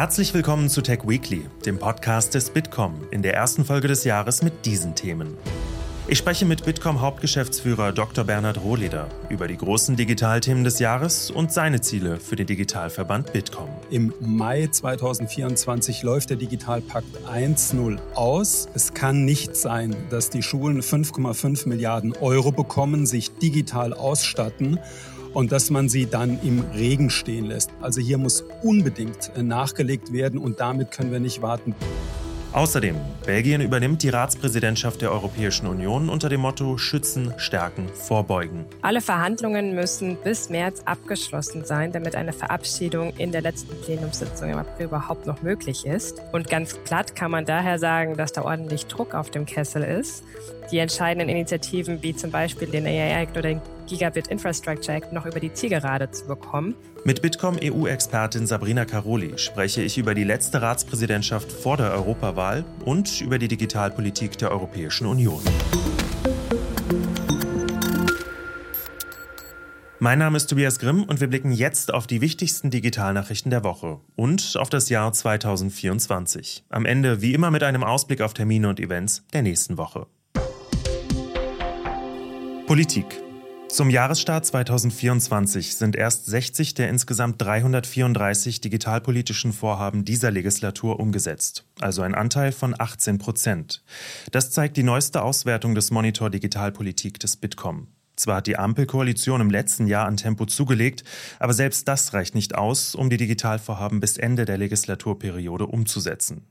Herzlich willkommen zu Tech Weekly, dem Podcast des Bitkom, in der ersten Folge des Jahres mit diesen Themen. Ich spreche mit Bitkom Hauptgeschäftsführer Dr. Bernhard Rohleder über die großen Digitalthemen des Jahres und seine Ziele für den Digitalverband Bitkom. Im Mai 2024 läuft der Digitalpakt 1.0 aus. Es kann nicht sein, dass die Schulen 5,5 Milliarden Euro bekommen, sich digital ausstatten und dass man sie dann im Regen stehen lässt. Also hier muss unbedingt äh, nachgelegt werden und damit können wir nicht warten. Außerdem, Belgien übernimmt die Ratspräsidentschaft der Europäischen Union unter dem Motto Schützen, Stärken, Vorbeugen. Alle Verhandlungen müssen bis März abgeschlossen sein, damit eine Verabschiedung in der letzten Plenumssitzung im April überhaupt noch möglich ist. Und ganz platt kann man daher sagen, dass da ordentlich Druck auf dem Kessel ist. Die entscheidenden Initiativen wie zum Beispiel den AI Act oder den Gigabit Infrastructure Act noch über die Zielgerade zu bekommen. Mit Bitkom EU-Expertin Sabrina Caroli spreche ich über die letzte Ratspräsidentschaft vor der Europawahl und über die Digitalpolitik der Europäischen Union. Mein Name ist Tobias Grimm und wir blicken jetzt auf die wichtigsten Digitalnachrichten der Woche und auf das Jahr 2024. Am Ende wie immer mit einem Ausblick auf Termine und Events der nächsten Woche. Politik. Zum Jahresstart 2024 sind erst 60 der insgesamt 334 digitalpolitischen Vorhaben dieser Legislatur umgesetzt, also ein Anteil von 18 Prozent. Das zeigt die neueste Auswertung des Monitor Digitalpolitik des Bitkom. Zwar hat die Ampelkoalition im letzten Jahr an Tempo zugelegt, aber selbst das reicht nicht aus, um die Digitalvorhaben bis Ende der Legislaturperiode umzusetzen.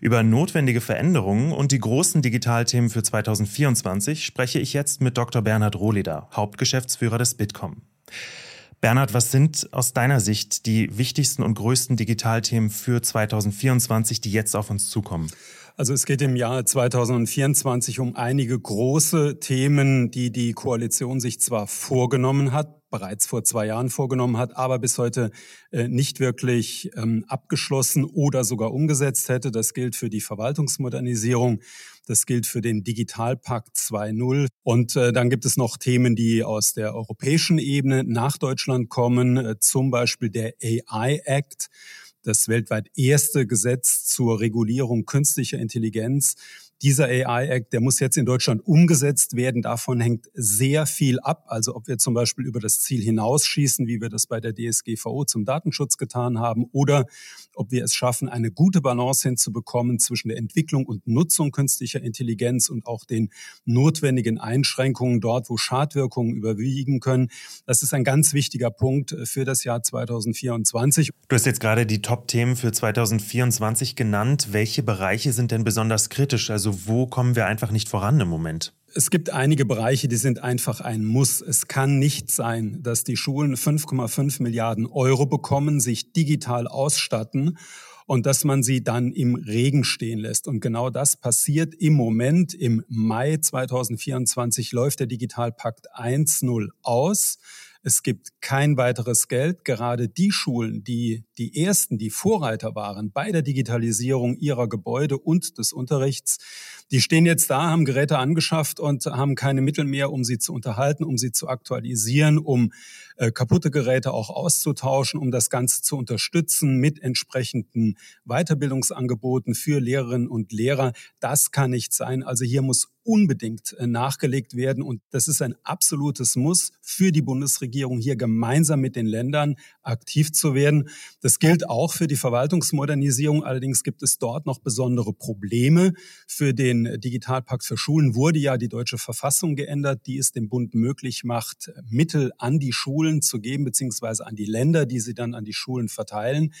Über notwendige Veränderungen und die großen Digitalthemen für 2024 spreche ich jetzt mit Dr. Bernhard Rohleder, Hauptgeschäftsführer des Bitkom. Bernhard, was sind aus deiner Sicht die wichtigsten und größten Digitalthemen für 2024, die jetzt auf uns zukommen? Also es geht im Jahr 2024 um einige große Themen, die die Koalition sich zwar vorgenommen hat, bereits vor zwei Jahren vorgenommen hat, aber bis heute äh, nicht wirklich ähm, abgeschlossen oder sogar umgesetzt hätte. Das gilt für die Verwaltungsmodernisierung. Das gilt für den Digitalpakt 2.0. Und äh, dann gibt es noch Themen, die aus der europäischen Ebene nach Deutschland kommen, äh, zum Beispiel der AI Act das weltweit erste Gesetz zur Regulierung künstlicher Intelligenz. Dieser AI-Act, der muss jetzt in Deutschland umgesetzt werden. Davon hängt sehr viel ab. Also ob wir zum Beispiel über das Ziel hinausschießen, wie wir das bei der DSGVO zum Datenschutz getan haben, oder ob wir es schaffen, eine gute Balance hinzubekommen zwischen der Entwicklung und Nutzung künstlicher Intelligenz und auch den notwendigen Einschränkungen dort, wo Schadwirkungen überwiegen können. Das ist ein ganz wichtiger Punkt für das Jahr 2024. Du hast jetzt gerade die Top-Themen für 2024 genannt. Welche Bereiche sind denn besonders kritisch? Also wo kommen wir einfach nicht voran im Moment? Es gibt einige Bereiche, die sind einfach ein Muss. Es kann nicht sein, dass die Schulen 5,5 Milliarden Euro bekommen, sich digital ausstatten und dass man sie dann im Regen stehen lässt. Und genau das passiert im Moment. Im Mai 2024 läuft der Digitalpakt 1.0 aus. Es gibt kein weiteres Geld. Gerade die Schulen, die die ersten, die Vorreiter waren bei der Digitalisierung ihrer Gebäude und des Unterrichts, die stehen jetzt da, haben Geräte angeschafft und haben keine Mittel mehr, um sie zu unterhalten, um sie zu aktualisieren, um äh, kaputte Geräte auch auszutauschen, um das Ganze zu unterstützen mit entsprechenden Weiterbildungsangeboten für Lehrerinnen und Lehrer. Das kann nicht sein. Also hier muss unbedingt äh, nachgelegt werden. Und das ist ein absolutes Muss für die Bundesregierung, hier gemeinsam mit den Ländern aktiv zu werden. Das gilt auch für die Verwaltungsmodernisierung. Allerdings gibt es dort noch besondere Probleme. Für den Digitalpakt für Schulen wurde ja die deutsche Verfassung geändert, die es dem Bund möglich macht, Mittel an die Schulen zu geben, beziehungsweise an die Länder, die sie dann an die Schulen verteilen.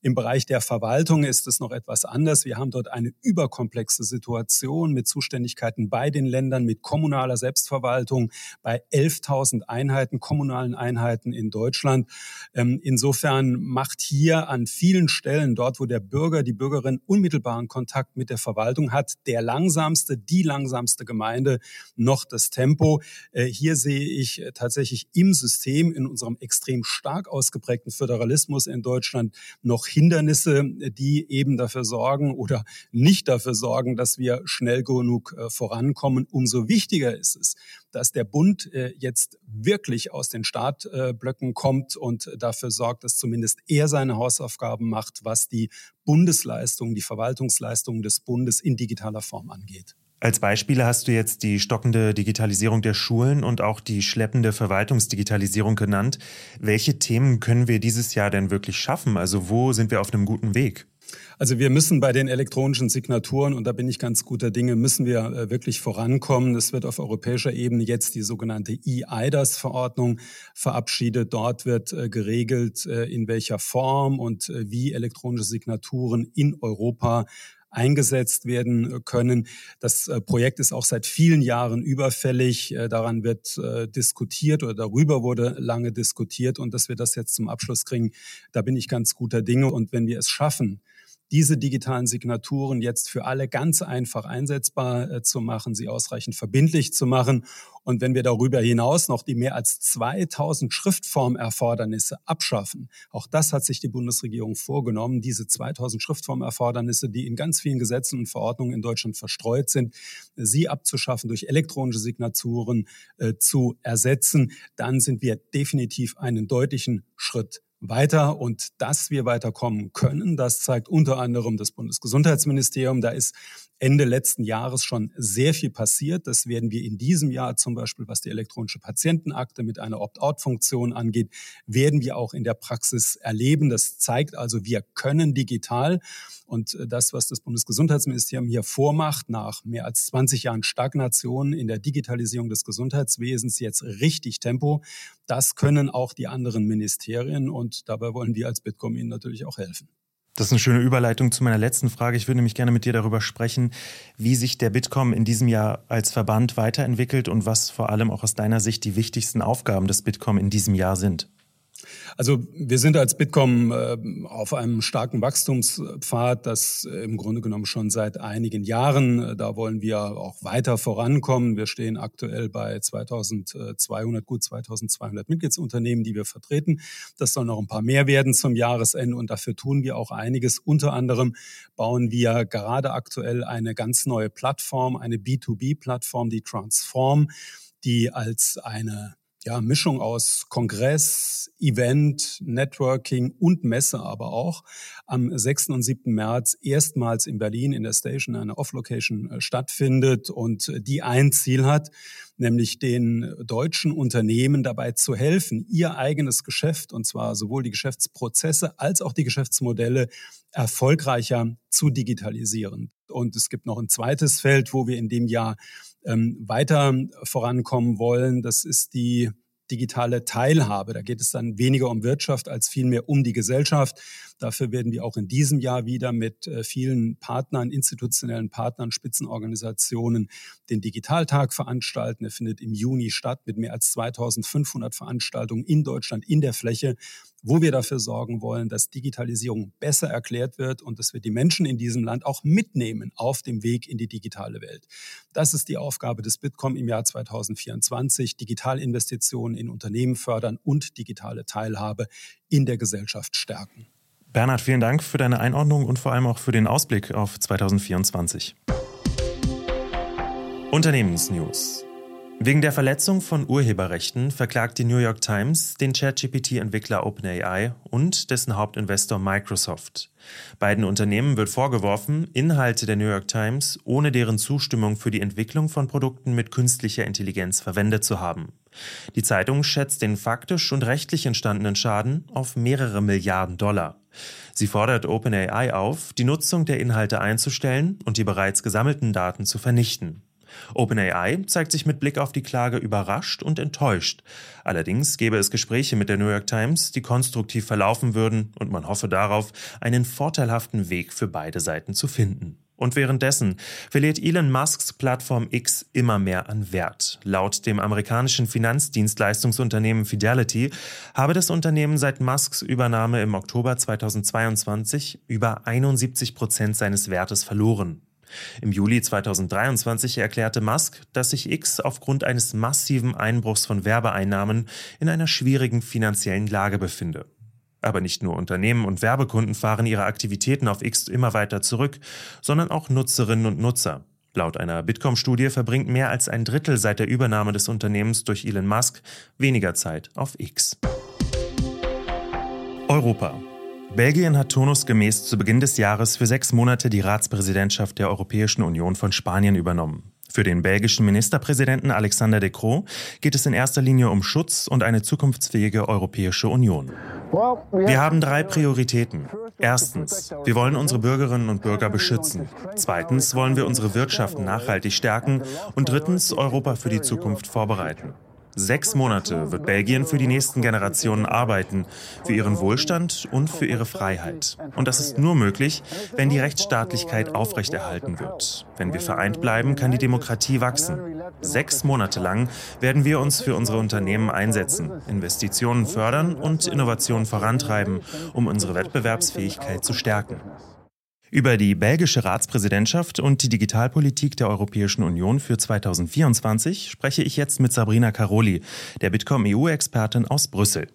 Im Bereich der Verwaltung ist es noch etwas anders. Wir haben dort eine überkomplexe Situation mit Zuständigkeiten bei den Ländern, mit kommunaler Selbstverwaltung, bei 11.000 Einheiten, kommunalen Einheiten in Deutschland. Ähm, insofern macht hier an vielen Stellen, dort wo der Bürger, die Bürgerin unmittelbaren Kontakt mit der Verwaltung hat, der langsamste, die langsamste Gemeinde noch das Tempo. Äh, hier sehe ich tatsächlich im System, in unserem extrem stark ausgeprägten Föderalismus in Deutschland noch Hindernisse, die eben dafür sorgen oder nicht dafür sorgen, dass wir schnell genug äh, voran vorankommen. Umso wichtiger ist es, dass der Bund äh, jetzt wirklich aus den Startblöcken kommt und dafür sorgt, dass zumindest er seine Hausaufgaben macht, was die Bundesleistungen, die Verwaltungsleistungen des Bundes in digitaler Form angeht. Als Beispiele hast du jetzt die stockende Digitalisierung der Schulen und auch die schleppende Verwaltungsdigitalisierung genannt. Welche Themen können wir dieses Jahr denn wirklich schaffen? Also wo sind wir auf einem guten Weg? Also wir müssen bei den elektronischen Signaturen, und da bin ich ganz guter Dinge, müssen wir äh, wirklich vorankommen. Es wird auf europäischer Ebene jetzt die sogenannte E-IDAS-Verordnung verabschiedet. Dort wird äh, geregelt, äh, in welcher Form und wie elektronische Signaturen in Europa eingesetzt werden können. Das Projekt ist auch seit vielen Jahren überfällig. Daran wird diskutiert oder darüber wurde lange diskutiert und dass wir das jetzt zum Abschluss kriegen, da bin ich ganz guter Dinge. Und wenn wir es schaffen, diese digitalen Signaturen jetzt für alle ganz einfach einsetzbar äh, zu machen, sie ausreichend verbindlich zu machen. Und wenn wir darüber hinaus noch die mehr als 2000 Schriftformerfordernisse abschaffen, auch das hat sich die Bundesregierung vorgenommen, diese 2000 Schriftformerfordernisse, die in ganz vielen Gesetzen und Verordnungen in Deutschland verstreut sind, sie abzuschaffen, durch elektronische Signaturen äh, zu ersetzen, dann sind wir definitiv einen deutlichen Schritt weiter und dass wir weiterkommen können, das zeigt unter anderem das Bundesgesundheitsministerium. Da ist Ende letzten Jahres schon sehr viel passiert. Das werden wir in diesem Jahr zum Beispiel, was die elektronische Patientenakte mit einer Opt-out-Funktion angeht, werden wir auch in der Praxis erleben. Das zeigt also, wir können digital. Und das, was das Bundesgesundheitsministerium hier vormacht, nach mehr als 20 Jahren Stagnation in der Digitalisierung des Gesundheitswesens jetzt richtig Tempo, das können auch die anderen Ministerien. Und dabei wollen wir als Bitkom Ihnen natürlich auch helfen. Das ist eine schöne Überleitung zu meiner letzten Frage. Ich würde nämlich gerne mit dir darüber sprechen, wie sich der Bitkom in diesem Jahr als Verband weiterentwickelt und was vor allem auch aus deiner Sicht die wichtigsten Aufgaben des Bitkom in diesem Jahr sind. Also wir sind als Bitkom äh, auf einem starken Wachstumspfad, das äh, im Grunde genommen schon seit einigen Jahren, äh, da wollen wir auch weiter vorankommen. Wir stehen aktuell bei 2200, gut 2200 Mitgliedsunternehmen, die wir vertreten. Das soll noch ein paar mehr werden zum Jahresende und dafür tun wir auch einiges. Unter anderem bauen wir gerade aktuell eine ganz neue Plattform, eine B2B-Plattform, die Transform, die als eine ja, Mischung aus Kongress, Event, Networking und Messe aber auch am 6. und 7. März erstmals in Berlin in der Station, einer Off-Location äh, stattfindet und die ein Ziel hat, nämlich den deutschen Unternehmen dabei zu helfen, ihr eigenes Geschäft, und zwar sowohl die Geschäftsprozesse als auch die Geschäftsmodelle erfolgreicher zu digitalisieren. Und es gibt noch ein zweites Feld, wo wir in dem Jahr ähm, weiter vorankommen wollen. Das ist die digitale Teilhabe. Da geht es dann weniger um Wirtschaft als vielmehr um die Gesellschaft. Dafür werden wir auch in diesem Jahr wieder mit äh, vielen Partnern, institutionellen Partnern, Spitzenorganisationen den Digitaltag veranstalten. Er findet im Juni statt mit mehr als 2500 Veranstaltungen in Deutschland in der Fläche wo wir dafür sorgen wollen, dass Digitalisierung besser erklärt wird und dass wir die Menschen in diesem Land auch mitnehmen auf dem Weg in die digitale Welt. Das ist die Aufgabe des Bitkom im Jahr 2024, Digitalinvestitionen in Unternehmen fördern und digitale Teilhabe in der Gesellschaft stärken. Bernhard, vielen Dank für deine Einordnung und vor allem auch für den Ausblick auf 2024. Unternehmensnews. Wegen der Verletzung von Urheberrechten verklagt die New York Times den ChatGPT-Entwickler OpenAI und dessen Hauptinvestor Microsoft. Beiden Unternehmen wird vorgeworfen, Inhalte der New York Times ohne deren Zustimmung für die Entwicklung von Produkten mit künstlicher Intelligenz verwendet zu haben. Die Zeitung schätzt den faktisch und rechtlich entstandenen Schaden auf mehrere Milliarden Dollar. Sie fordert OpenAI auf, die Nutzung der Inhalte einzustellen und die bereits gesammelten Daten zu vernichten. OpenAI zeigt sich mit Blick auf die Klage überrascht und enttäuscht. Allerdings gäbe es Gespräche mit der New York Times, die konstruktiv verlaufen würden und man hoffe darauf, einen vorteilhaften Weg für beide Seiten zu finden. Und währenddessen verliert Elon Musks Plattform X immer mehr an Wert. Laut dem amerikanischen Finanzdienstleistungsunternehmen Fidelity habe das Unternehmen seit Musks Übernahme im Oktober 2022 über 71 Prozent seines Wertes verloren. Im Juli 2023 erklärte Musk, dass sich X aufgrund eines massiven Einbruchs von Werbeeinnahmen in einer schwierigen finanziellen Lage befinde. Aber nicht nur Unternehmen und Werbekunden fahren ihre Aktivitäten auf X immer weiter zurück, sondern auch Nutzerinnen und Nutzer. Laut einer Bitkom-Studie verbringt mehr als ein Drittel seit der Übernahme des Unternehmens durch Elon Musk weniger Zeit auf X. Europa. Belgien hat turnusgemäß zu Beginn des Jahres für sechs Monate die Ratspräsidentschaft der Europäischen Union von Spanien übernommen. Für den belgischen Ministerpräsidenten Alexander De Croo geht es in erster Linie um Schutz und eine zukunftsfähige Europäische Union. Wir haben drei Prioritäten. Erstens, wir wollen unsere Bürgerinnen und Bürger beschützen. Zweitens wollen wir unsere Wirtschaft nachhaltig stärken. Und drittens, Europa für die Zukunft vorbereiten. Sechs Monate wird Belgien für die nächsten Generationen arbeiten, für ihren Wohlstand und für ihre Freiheit. Und das ist nur möglich, wenn die Rechtsstaatlichkeit aufrechterhalten wird. Wenn wir vereint bleiben, kann die Demokratie wachsen. Sechs Monate lang werden wir uns für unsere Unternehmen einsetzen, Investitionen fördern und Innovationen vorantreiben, um unsere Wettbewerbsfähigkeit zu stärken. Über die belgische Ratspräsidentschaft und die Digitalpolitik der Europäischen Union für 2024 spreche ich jetzt mit Sabrina Caroli, der Bitkom EU-Expertin aus Brüssel.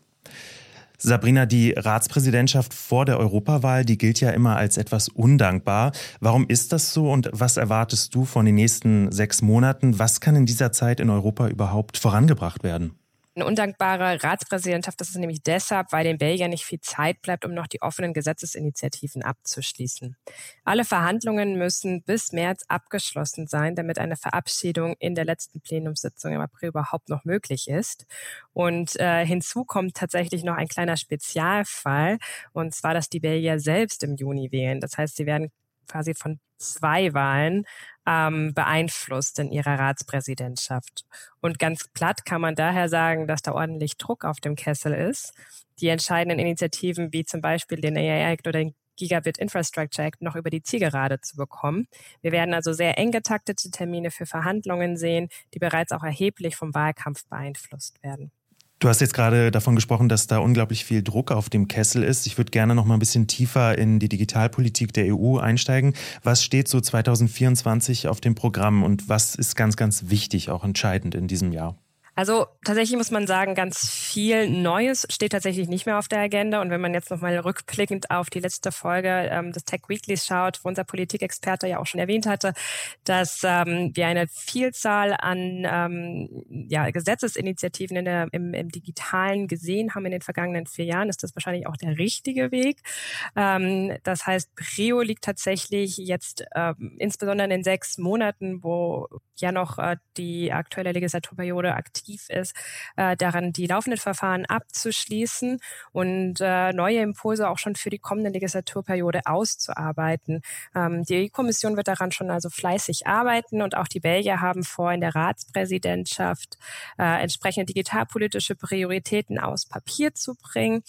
Sabrina, die Ratspräsidentschaft vor der Europawahl, die gilt ja immer als etwas undankbar. Warum ist das so und was erwartest du von den nächsten sechs Monaten? Was kann in dieser Zeit in Europa überhaupt vorangebracht werden? Eine undankbare Ratspräsidentschaft, das ist nämlich deshalb, weil den Belgiern nicht viel Zeit bleibt, um noch die offenen Gesetzesinitiativen abzuschließen. Alle Verhandlungen müssen bis März abgeschlossen sein, damit eine Verabschiedung in der letzten Plenumssitzung im April überhaupt noch möglich ist. Und äh, hinzu kommt tatsächlich noch ein kleiner Spezialfall, und zwar, dass die Belgier selbst im Juni wählen. Das heißt, sie werden quasi von zwei Wahlen ähm, beeinflusst in ihrer Ratspräsidentschaft. Und ganz platt kann man daher sagen, dass da ordentlich Druck auf dem Kessel ist. Die entscheidenden Initiativen wie zum Beispiel den AI Act oder den Gigabit Infrastructure Act noch über die Zielgerade zu bekommen. Wir werden also sehr eng getaktete Termine für Verhandlungen sehen, die bereits auch erheblich vom Wahlkampf beeinflusst werden. Du hast jetzt gerade davon gesprochen, dass da unglaublich viel Druck auf dem Kessel ist. Ich würde gerne noch mal ein bisschen tiefer in die Digitalpolitik der EU einsteigen. Was steht so 2024 auf dem Programm und was ist ganz, ganz wichtig, auch entscheidend in diesem Jahr? Also tatsächlich muss man sagen, ganz viel Neues steht tatsächlich nicht mehr auf der Agenda. Und wenn man jetzt nochmal rückblickend auf die letzte Folge ähm, des Tech Weeklies schaut, wo unser Politikexperte ja auch schon erwähnt hatte, dass ähm, wir eine Vielzahl an ähm, ja, Gesetzesinitiativen in der, im, im Digitalen gesehen haben in den vergangenen vier Jahren, ist das wahrscheinlich auch der richtige Weg. Ähm, das heißt, Prio liegt tatsächlich jetzt ähm, insbesondere in den sechs Monaten, wo ja noch äh, die aktuelle Legislaturperiode aktiv aktiv ist, äh, daran die laufenden Verfahren abzuschließen und äh, neue Impulse auch schon für die kommende Legislaturperiode auszuarbeiten. Ähm, die EU-Kommission wird daran schon also fleißig arbeiten und auch die Belgier haben vor, in der Ratspräsidentschaft äh, entsprechende digitalpolitische Prioritäten aus Papier zu bringen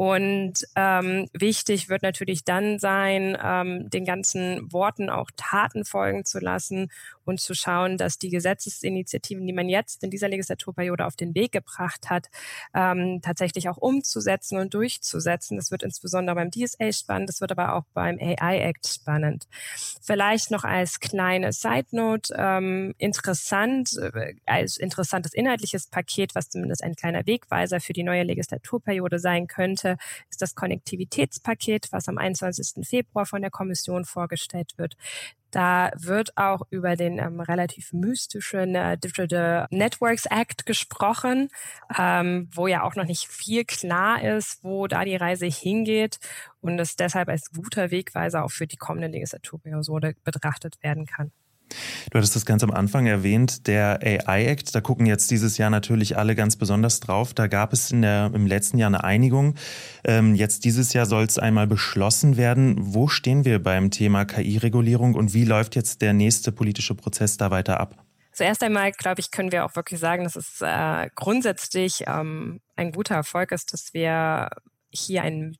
und ähm, wichtig wird natürlich dann sein, ähm, den ganzen Worten auch Taten folgen zu lassen und zu schauen, dass die Gesetzesinitiativen, die man jetzt in dieser Legislaturperiode auf den Weg gebracht hat, ähm, tatsächlich auch umzusetzen und durchzusetzen. Das wird insbesondere beim DSA spannend, das wird aber auch beim AI Act spannend. Vielleicht noch als kleine Side Note ähm, interessant, äh, als interessantes inhaltliches Paket, was zumindest ein kleiner Wegweiser für die neue Legislaturperiode sein könnte, Seite ist das Konnektivitätspaket, was am 21. Februar von der Kommission vorgestellt wird. Da wird auch über den ähm, relativ mystischen äh, Digital Networks Act gesprochen, ähm, wo ja auch noch nicht viel klar ist, wo da die Reise hingeht und es deshalb als guter Wegweiser auch für die kommende Legislaturperiode betrachtet werden kann. Du hattest das ganz am Anfang erwähnt, der AI Act, da gucken jetzt dieses Jahr natürlich alle ganz besonders drauf. Da gab es in der, im letzten Jahr eine Einigung. Ähm, jetzt dieses Jahr soll es einmal beschlossen werden. Wo stehen wir beim Thema KI-Regulierung und wie läuft jetzt der nächste politische Prozess da weiter ab? Zuerst einmal, glaube ich, können wir auch wirklich sagen, dass es äh, grundsätzlich ähm, ein guter Erfolg ist, dass wir hier einen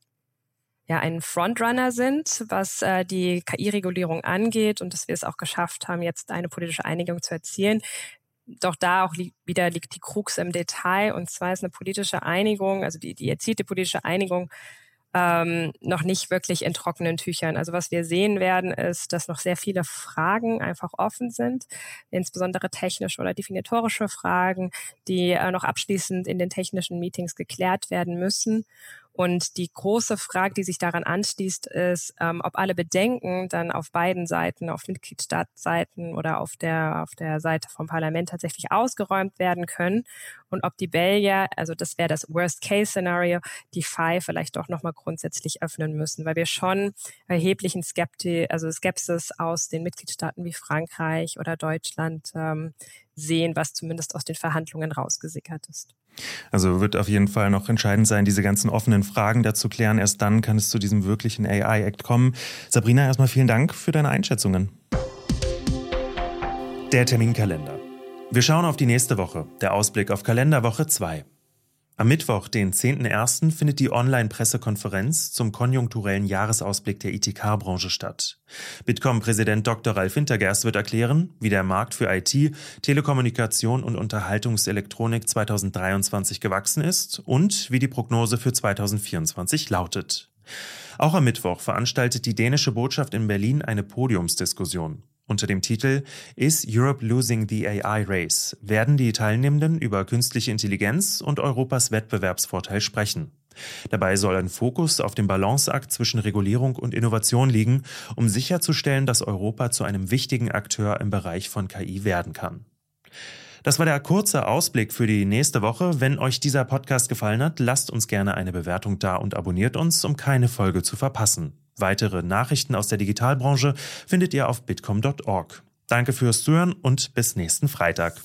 ja ein Frontrunner sind, was äh, die KI-Regulierung angeht und dass wir es auch geschafft haben, jetzt eine politische Einigung zu erzielen. Doch da auch li wieder liegt die Krux im Detail und zwar ist eine politische Einigung, also die, die erzielte politische Einigung ähm, noch nicht wirklich in trockenen Tüchern. Also was wir sehen werden, ist, dass noch sehr viele Fragen einfach offen sind, insbesondere technische oder definitorische Fragen, die äh, noch abschließend in den technischen Meetings geklärt werden müssen. Und die große Frage, die sich daran anschließt, ist, ähm, ob alle Bedenken dann auf beiden Seiten, auf Mitgliedstaatsseiten oder auf der, auf der Seite vom Parlament tatsächlich ausgeräumt werden können und ob die Belgier, also das wäre das Worst-Case-Szenario, die FI vielleicht doch nochmal grundsätzlich öffnen müssen, weil wir schon erheblichen Skepti also Skepsis aus den Mitgliedstaaten wie Frankreich oder Deutschland ähm, sehen, was zumindest aus den Verhandlungen rausgesickert ist. Also wird auf jeden Fall noch entscheidend sein, diese ganzen offenen Fragen dazu klären. Erst dann kann es zu diesem wirklichen AI-Act kommen. Sabrina, erstmal vielen Dank für deine Einschätzungen. Der Terminkalender. Wir schauen auf die nächste Woche. Der Ausblick auf Kalenderwoche 2. Am Mittwoch, den 10.01., findet die Online-Pressekonferenz zum konjunkturellen Jahresausblick der ITK-Branche statt. Bitkom-Präsident Dr. Ralf Wintergerst wird erklären, wie der Markt für IT, Telekommunikation und Unterhaltungselektronik 2023 gewachsen ist und wie die Prognose für 2024 lautet. Auch am Mittwoch veranstaltet die dänische Botschaft in Berlin eine Podiumsdiskussion. Unter dem Titel Is Europe Losing the AI Race werden die Teilnehmenden über künstliche Intelligenz und Europas Wettbewerbsvorteil sprechen. Dabei soll ein Fokus auf dem Balanceakt zwischen Regulierung und Innovation liegen, um sicherzustellen, dass Europa zu einem wichtigen Akteur im Bereich von KI werden kann. Das war der kurze Ausblick für die nächste Woche. Wenn euch dieser Podcast gefallen hat, lasst uns gerne eine Bewertung da und abonniert uns, um keine Folge zu verpassen. Weitere Nachrichten aus der Digitalbranche findet ihr auf bitkom.org. Danke fürs Zuhören und bis nächsten Freitag.